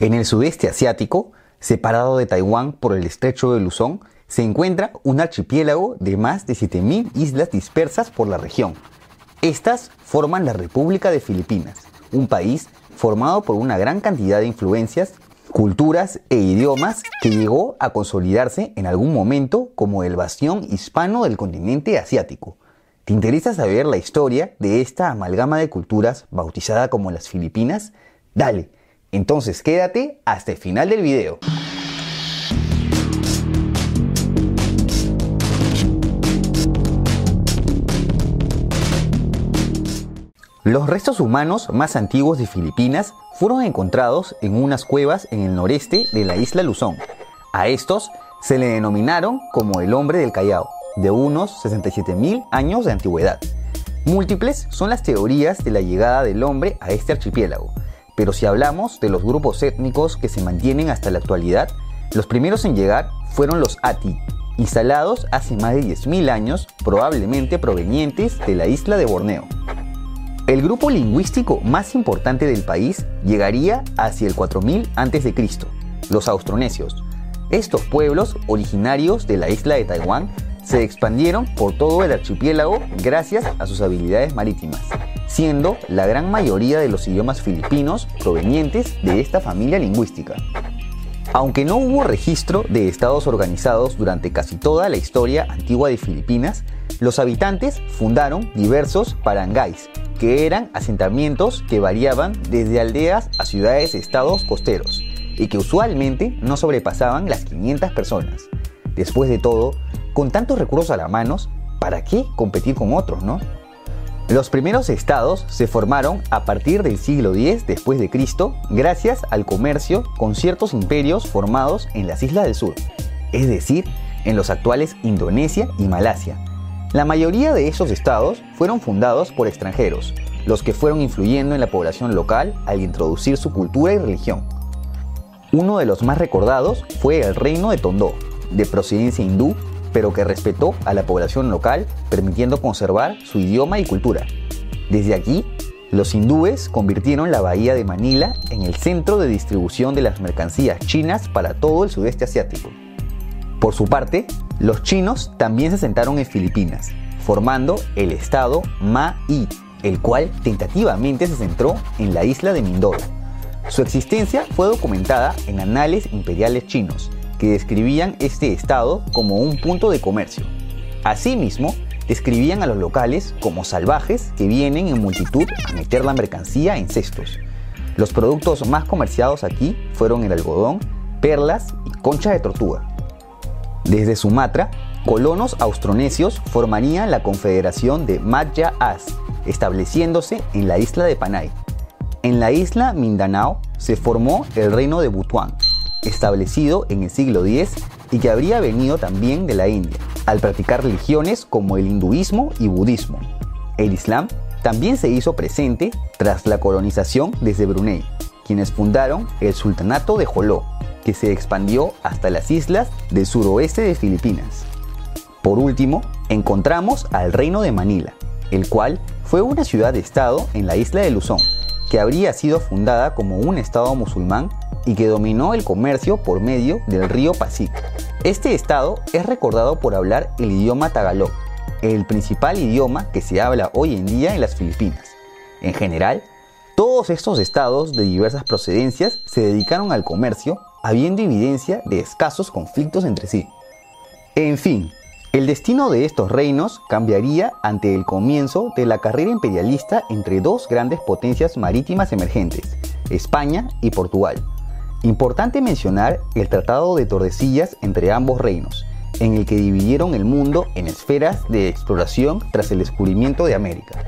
En el sudeste asiático, separado de Taiwán por el estrecho de Luzón, se encuentra un archipiélago de más de 7.000 islas dispersas por la región. Estas forman la República de Filipinas, un país formado por una gran cantidad de influencias, culturas e idiomas que llegó a consolidarse en algún momento como el bastión hispano del continente asiático. ¿Te interesa saber la historia de esta amalgama de culturas bautizada como las Filipinas? Dale, entonces quédate hasta el final del video. Los restos humanos más antiguos de Filipinas fueron encontrados en unas cuevas en el noreste de la isla Luzón. A estos se le denominaron como el hombre del Callao, de unos 67.000 años de antigüedad. Múltiples son las teorías de la llegada del hombre a este archipiélago, pero si hablamos de los grupos étnicos que se mantienen hasta la actualidad, los primeros en llegar fueron los Ati, instalados hace más de 10.000 años, probablemente provenientes de la isla de Borneo. El grupo lingüístico más importante del país llegaría hacia el 4000 a.C., los austronesios. Estos pueblos, originarios de la isla de Taiwán, se expandieron por todo el archipiélago gracias a sus habilidades marítimas, siendo la gran mayoría de los idiomas filipinos provenientes de esta familia lingüística. Aunque no hubo registro de estados organizados durante casi toda la historia antigua de Filipinas, los habitantes fundaron diversos parangáis, que eran asentamientos que variaban desde aldeas a ciudades-estados costeros y que usualmente no sobrepasaban las 500 personas. Después de todo, con tantos recursos a la mano, ¿para qué competir con otros, no? Los primeros estados se formaron a partir del siglo X después de Cristo gracias al comercio con ciertos imperios formados en las islas del sur, es decir, en los actuales Indonesia y Malasia, la mayoría de esos estados fueron fundados por extranjeros, los que fueron influyendo en la población local al introducir su cultura y religión. Uno de los más recordados fue el reino de Tondó, de procedencia hindú, pero que respetó a la población local, permitiendo conservar su idioma y cultura. Desde aquí, los hindúes convirtieron la bahía de Manila en el centro de distribución de las mercancías chinas para todo el sudeste asiático. Por su parte, los chinos también se sentaron en Filipinas, formando el estado Ma-i, el cual tentativamente se centró en la isla de Mindoro. Su existencia fue documentada en anales imperiales chinos, que describían este estado como un punto de comercio. Asimismo, describían a los locales como salvajes que vienen en multitud a meter la mercancía en cestos. Los productos más comerciados aquí fueron el algodón, perlas y concha de tortuga. Desde Sumatra, colonos austronesios formarían la confederación de Madja As, estableciéndose en la isla de Panay. En la isla Mindanao se formó el reino de Butuan, establecido en el siglo X y que habría venido también de la India, al practicar religiones como el hinduismo y budismo. El Islam también se hizo presente tras la colonización desde Brunei, quienes fundaron el Sultanato de Joló, que se expandió hasta las islas del suroeste de Filipinas. Por último, encontramos al Reino de Manila, el cual fue una ciudad-estado en la isla de Luzón, que habría sido fundada como un estado musulmán y que dominó el comercio por medio del río Pasig. Este estado es recordado por hablar el idioma tagalog, el principal idioma que se habla hoy en día en las Filipinas. En general, todos estos estados de diversas procedencias se dedicaron al comercio habiendo evidencia de escasos conflictos entre sí. En fin, el destino de estos reinos cambiaría ante el comienzo de la carrera imperialista entre dos grandes potencias marítimas emergentes, España y Portugal. Importante mencionar el Tratado de Tordesillas entre ambos reinos, en el que dividieron el mundo en esferas de exploración tras el descubrimiento de América.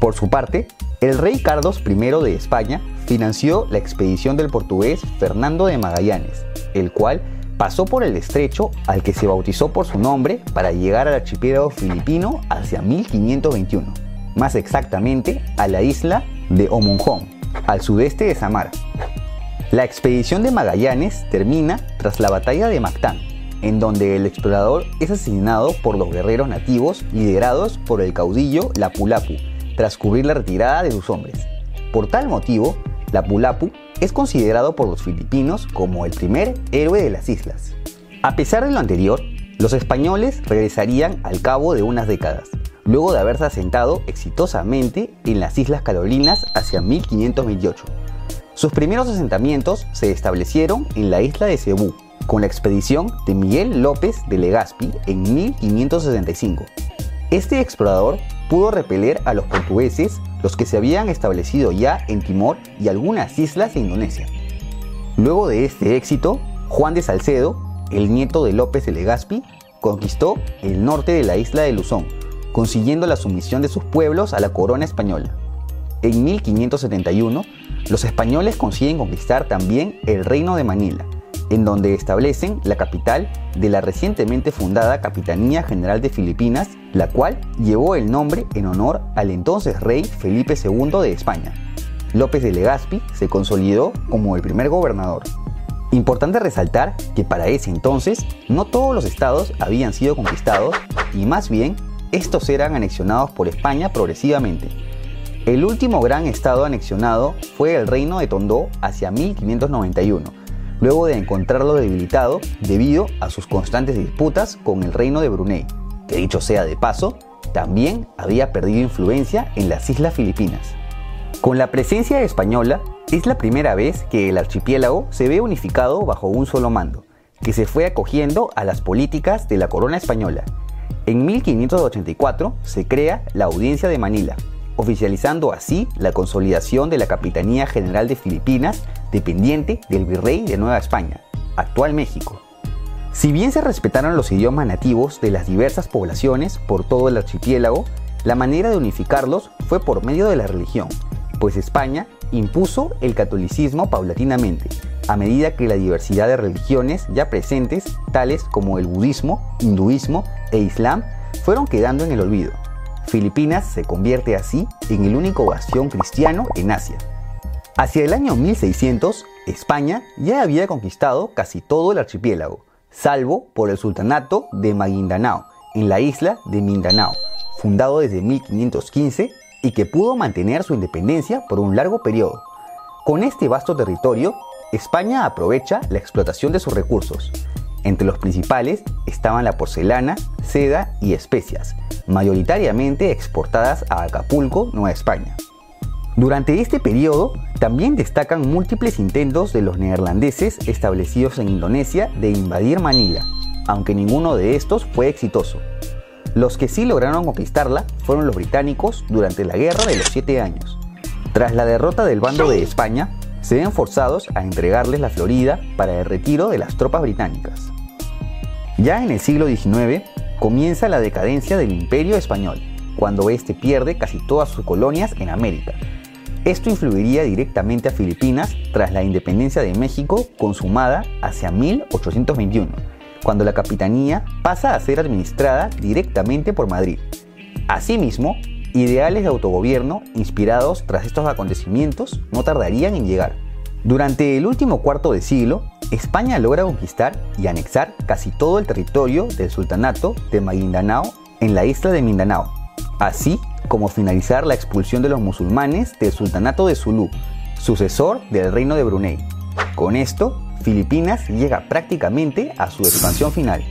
Por su parte, el rey Carlos I de España financió la expedición del portugués Fernando de Magallanes, el cual pasó por el estrecho al que se bautizó por su nombre para llegar al archipiélago filipino hacia 1521, más exactamente a la isla de Omunjón, al sudeste de Samar. La expedición de Magallanes termina tras la batalla de Mactán, en donde el explorador es asesinado por los guerreros nativos liderados por el caudillo Lapu Lapu, tras cubrir la retirada de sus hombres. Por tal motivo, Lapu-Lapu es considerado por los filipinos como el primer héroe de las islas. A pesar de lo anterior, los españoles regresarían al cabo de unas décadas, luego de haberse asentado exitosamente en las Islas Carolinas hacia 1528. Sus primeros asentamientos se establecieron en la isla de Cebú, con la expedición de Miguel López de Legazpi en 1565. Este explorador pudo repeler a los portugueses, los que se habían establecido ya en Timor y algunas islas de Indonesia. Luego de este éxito, Juan de Salcedo, el nieto de López de Legazpi, conquistó el norte de la isla de Luzón, consiguiendo la sumisión de sus pueblos a la corona española. En 1571, los españoles consiguen conquistar también el reino de Manila, en donde establecen la capital de la recientemente fundada Capitanía General de Filipinas, la cual llevó el nombre en honor al entonces rey Felipe II de España. López de Legazpi se consolidó como el primer gobernador. Importante resaltar que para ese entonces no todos los estados habían sido conquistados y más bien estos eran anexionados por España progresivamente. El último gran estado anexionado fue el reino de Tondó hacia 1591, luego de encontrarlo debilitado debido a sus constantes disputas con el reino de Brunei, que dicho sea de paso, también había perdido influencia en las islas filipinas. Con la presencia española, es la primera vez que el archipiélago se ve unificado bajo un solo mando, que se fue acogiendo a las políticas de la corona española. En 1584 se crea la Audiencia de Manila, oficializando así la consolidación de la Capitanía General de Filipinas dependiente del virrey de Nueva España, actual México. Si bien se respetaron los idiomas nativos de las diversas poblaciones por todo el archipiélago, la manera de unificarlos fue por medio de la religión, pues España impuso el catolicismo paulatinamente, a medida que la diversidad de religiones ya presentes, tales como el budismo, hinduismo e islam, fueron quedando en el olvido. Filipinas se convierte así en el único bastión cristiano en Asia. Hacia el año 1600, España ya había conquistado casi todo el archipiélago, salvo por el sultanato de Maguindanao, en la isla de Mindanao, fundado desde 1515 y que pudo mantener su independencia por un largo periodo. Con este vasto territorio, España aprovecha la explotación de sus recursos. Entre los principales estaban la porcelana, seda y especias, mayoritariamente exportadas a Acapulco, Nueva España. Durante este periodo también destacan múltiples intentos de los neerlandeses establecidos en Indonesia de invadir Manila, aunque ninguno de estos fue exitoso. Los que sí lograron conquistarla fueron los británicos durante la Guerra de los Siete Años. Tras la derrota del bando de España, se ven forzados a entregarles la Florida para el retiro de las tropas británicas. Ya en el siglo XIX comienza la decadencia del imperio español, cuando éste pierde casi todas sus colonias en América, esto influiría directamente a Filipinas tras la independencia de México consumada hacia 1821, cuando la capitanía pasa a ser administrada directamente por Madrid. Asimismo, ideales de autogobierno inspirados tras estos acontecimientos no tardarían en llegar. Durante el último cuarto de siglo, España logra conquistar y anexar casi todo el territorio del sultanato de Maguindanao en la isla de Mindanao, así como finalizar la expulsión de los musulmanes del Sultanato de Zulú, sucesor del reino de Brunei. Con esto, Filipinas llega prácticamente a su expansión final.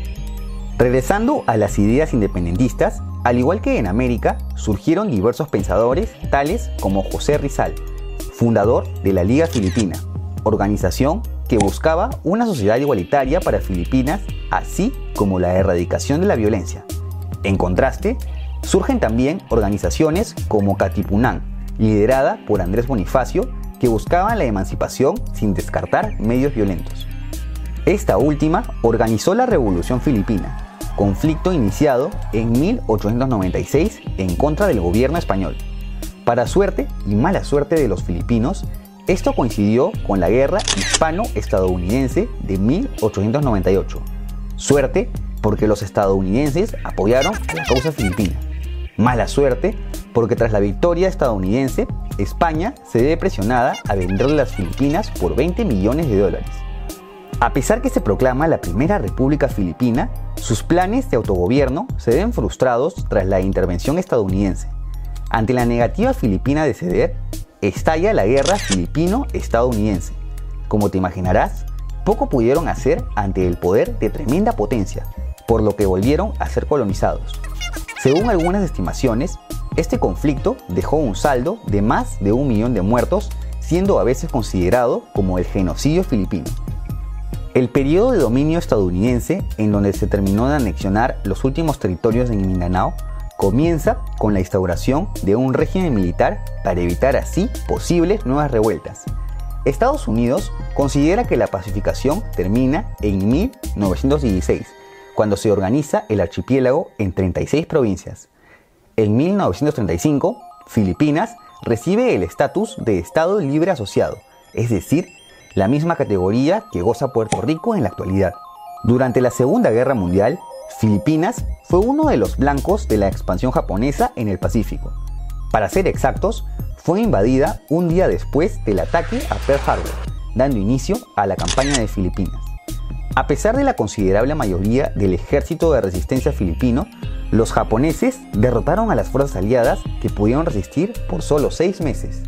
Regresando a las ideas independentistas, al igual que en América, surgieron diversos pensadores tales como José Rizal, fundador de la Liga Filipina, organización que buscaba una sociedad igualitaria para Filipinas, así como la erradicación de la violencia. En contraste, Surgen también organizaciones como Katipunan, liderada por Andrés Bonifacio, que buscaban la emancipación sin descartar medios violentos. Esta última organizó la Revolución Filipina, conflicto iniciado en 1896 en contra del gobierno español. Para suerte y mala suerte de los filipinos, esto coincidió con la guerra hispano-estadounidense de 1898. Suerte porque los estadounidenses apoyaron a la causa filipina. Mala suerte, porque tras la victoria estadounidense, España se ve presionada a venderle las Filipinas por 20 millones de dólares. A pesar que se proclama la primera república filipina, sus planes de autogobierno se ven frustrados tras la intervención estadounidense. Ante la negativa filipina de ceder, estalla la guerra filipino-estadounidense. Como te imaginarás, poco pudieron hacer ante el poder de tremenda potencia, por lo que volvieron a ser colonizados. Según algunas estimaciones, este conflicto dejó un saldo de más de un millón de muertos, siendo a veces considerado como el genocidio filipino. El periodo de dominio estadounidense, en donde se terminó de anexionar los últimos territorios en Mindanao, comienza con la instauración de un régimen militar para evitar así posibles nuevas revueltas. Estados Unidos considera que la pacificación termina en 1916, cuando se organiza el archipiélago en 36 provincias. En 1935, Filipinas recibe el estatus de Estado Libre Asociado, es decir, la misma categoría que goza Puerto Rico en la actualidad. Durante la Segunda Guerra Mundial, Filipinas fue uno de los blancos de la expansión japonesa en el Pacífico. Para ser exactos, fue invadida un día después del ataque a Pearl Harbor, dando inicio a la campaña de Filipinas. A pesar de la considerable mayoría del ejército de resistencia filipino, los japoneses derrotaron a las fuerzas aliadas que pudieron resistir por solo seis meses.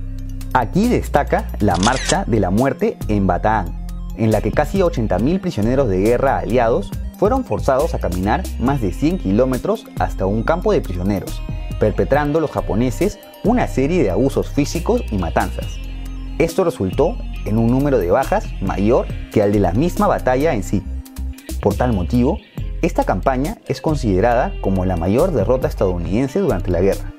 Aquí destaca la Marcha de la Muerte en Bataan, en la que casi 80.000 prisioneros de guerra aliados fueron forzados a caminar más de 100 kilómetros hasta un campo de prisioneros, perpetrando los japoneses una serie de abusos físicos y matanzas. Esto resultó en un número de bajas mayor que al de la misma batalla en sí. Por tal motivo, esta campaña es considerada como la mayor derrota estadounidense durante la guerra.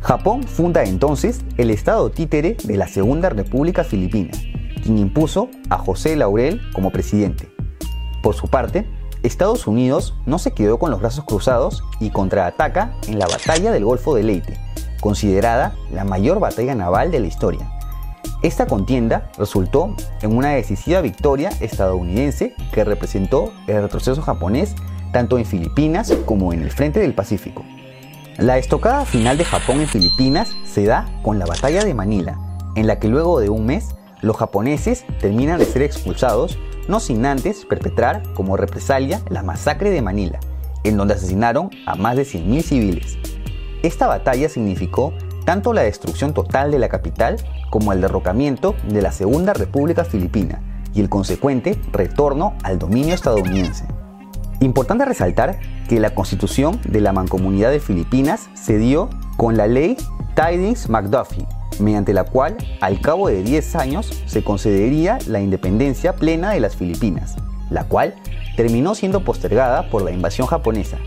Japón funda entonces el Estado títere de la Segunda República Filipina, quien impuso a José Laurel como presidente. Por su parte, Estados Unidos no se quedó con los brazos cruzados y contraataca en la Batalla del Golfo de Leyte, considerada la mayor batalla naval de la historia. Esta contienda resultó en una decisiva victoria estadounidense que representó el retroceso japonés tanto en Filipinas como en el frente del Pacífico. La estocada final de Japón en Filipinas se da con la batalla de Manila, en la que luego de un mes los japoneses terminan de ser expulsados, no sin antes perpetrar como represalia la masacre de Manila, en donde asesinaron a más de 100.000 civiles. Esta batalla significó tanto la destrucción total de la capital como el derrocamiento de la Segunda República Filipina y el consecuente retorno al dominio estadounidense. Importante resaltar que la constitución de la Mancomunidad de Filipinas se dio con la ley Tidings-McDuffie, mediante la cual al cabo de 10 años se concedería la independencia plena de las Filipinas, la cual terminó siendo postergada por la invasión japonesa.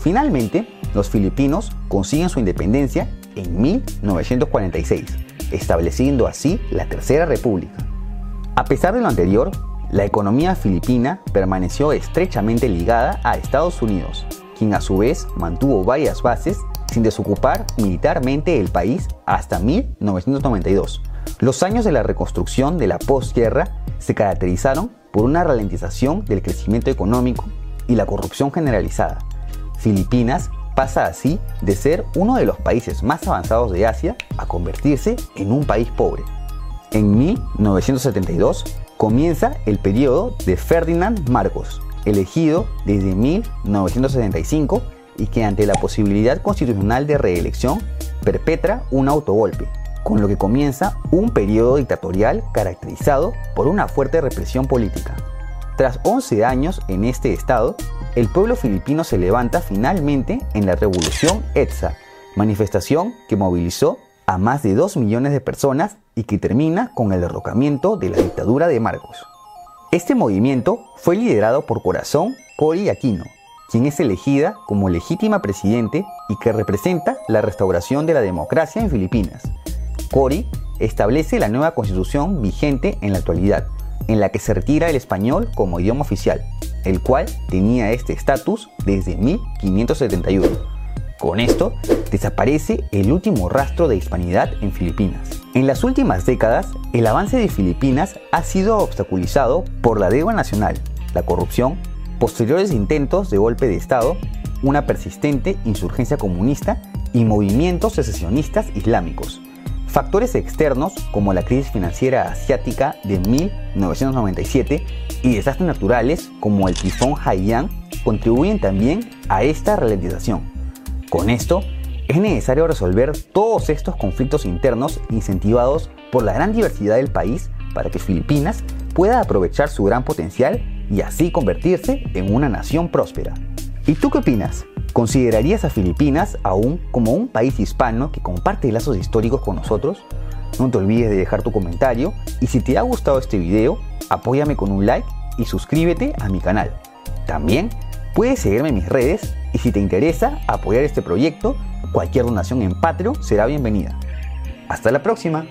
Finalmente, los filipinos consiguen su independencia en 1946, estableciendo así la Tercera República. A pesar de lo anterior, la economía filipina permaneció estrechamente ligada a Estados Unidos, quien a su vez mantuvo varias bases sin desocupar militarmente el país hasta 1992. Los años de la reconstrucción de la posguerra se caracterizaron por una ralentización del crecimiento económico y la corrupción generalizada. Filipinas pasa así de ser uno de los países más avanzados de Asia a convertirse en un país pobre. En 1972, comienza el periodo de Ferdinand Marcos, elegido desde 1975 y que ante la posibilidad constitucional de reelección perpetra un autogolpe, con lo que comienza un periodo dictatorial caracterizado por una fuerte represión política. Tras 11 años en este estado, el pueblo filipino se levanta finalmente en la revolución ETSA, manifestación que movilizó a más de 2 millones de personas y que termina con el derrocamiento de la dictadura de Marcos. Este movimiento fue liderado por Corazón Cori Aquino, quien es elegida como legítima presidente y que representa la restauración de la democracia en Filipinas. Cori establece la nueva constitución vigente en la actualidad, en la que se retira el español como idioma oficial, el cual tenía este estatus desde 1571 con esto, desaparece el último rastro de hispanidad en Filipinas. En las últimas décadas, el avance de Filipinas ha sido obstaculizado por la deuda nacional, la corrupción, posteriores intentos de golpe de Estado, una persistente insurgencia comunista y movimientos secesionistas islámicos. Factores externos como la crisis financiera asiática de 1997 y desastres naturales como el tifón Haiyan contribuyen también a esta ralentización. Con esto, Es necesario resolver todos estos conflictos internos incentivados por la gran diversidad del país para que Filipinas pueda aprovechar su gran potencial y así convertirse en una nación próspera. ¿Y tú qué opinas? ¿Considerarías a Filipinas aún como un país hispano que comparte lazos históricos con nosotros? No te olvides de dejar tu comentario y si te ha gustado este video, apóyame con un like y suscríbete a mi canal. También puedes seguirme en mis redes y si te interesa apoyar este proyecto, cualquier donación en Patreon será bienvenida. Hasta la próxima.